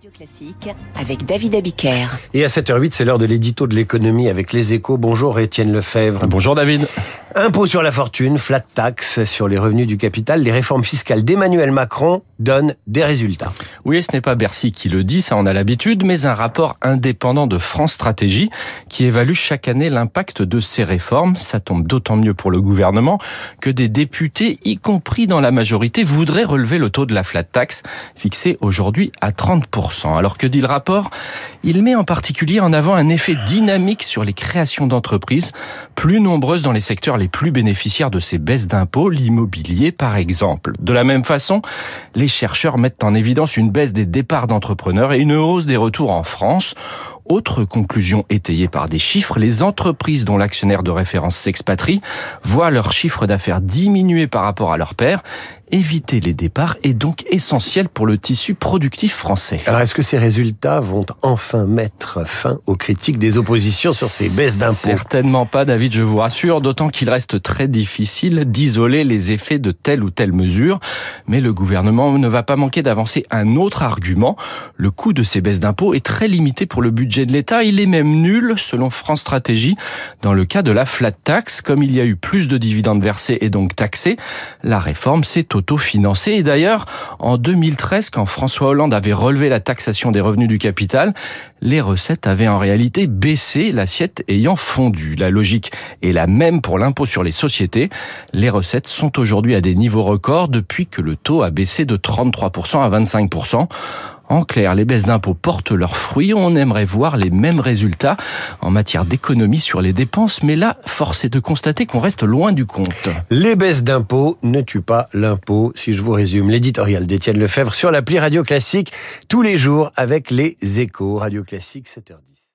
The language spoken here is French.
Radio Classique avec David Abiker. Et à 7h08, c'est l'heure de l'édito de l'économie avec les échos. Bonjour Étienne Lefebvre. Bonjour David. Impôt sur la fortune, flat tax sur les revenus du capital, les réformes fiscales d'Emmanuel Macron donnent des résultats. Oui, ce n'est pas Bercy qui le dit, ça on a l'habitude, mais un rapport indépendant de France Stratégie qui évalue chaque année l'impact de ces réformes. Ça tombe d'autant mieux pour le gouvernement que des députés, y compris dans la majorité, voudraient relever le taux de la flat tax, fixé aujourd'hui à 30%. Alors que dit le rapport? Il met en particulier en avant un effet dynamique sur les créations d'entreprises, plus nombreuses dans les secteurs les plus bénéficiaires de ces baisses d'impôts, l'immobilier par exemple. De la même façon, les chercheurs mettent en évidence une baisse des départs d'entrepreneurs et une hausse des retours en France. Autre conclusion étayée par des chiffres, les entreprises dont l'actionnaire de référence s'expatrie voient leur chiffre d'affaires diminuer par rapport à leur père. Éviter les départs est donc essentiel pour le tissu productif français. Est-ce que ces résultats vont enfin mettre fin aux critiques des oppositions sur ces baisses d'impôts? Certainement pas, David, je vous rassure, d'autant qu'il reste très difficile d'isoler les effets de telle ou telle mesure. Mais le gouvernement ne va pas manquer d'avancer un autre argument. Le coût de ces baisses d'impôts est très limité pour le budget de l'État. Il est même nul, selon France Stratégie, dans le cas de la flat tax. Comme il y a eu plus de dividendes versés et donc taxés, la réforme s'est autofinancé. Et d'ailleurs, en 2013, quand François Hollande avait relevé la taxation des revenus du capital, les recettes avaient en réalité baissé, l'assiette ayant fondu. La logique est la même pour l'impôt sur les sociétés. Les recettes sont aujourd'hui à des niveaux records depuis que le taux a baissé de 33% à 25%. En clair, les baisses d'impôts portent leurs fruits. On aimerait voir les mêmes résultats en matière d'économie sur les dépenses, mais là, force est de constater qu'on reste loin du compte. Les baisses d'impôts ne tuent pas l'impôt, si je vous résume. L'éditorial d'Étienne Lefebvre sur l'appli Radio Classique tous les jours avec les échos. Radio Classique, 7h10.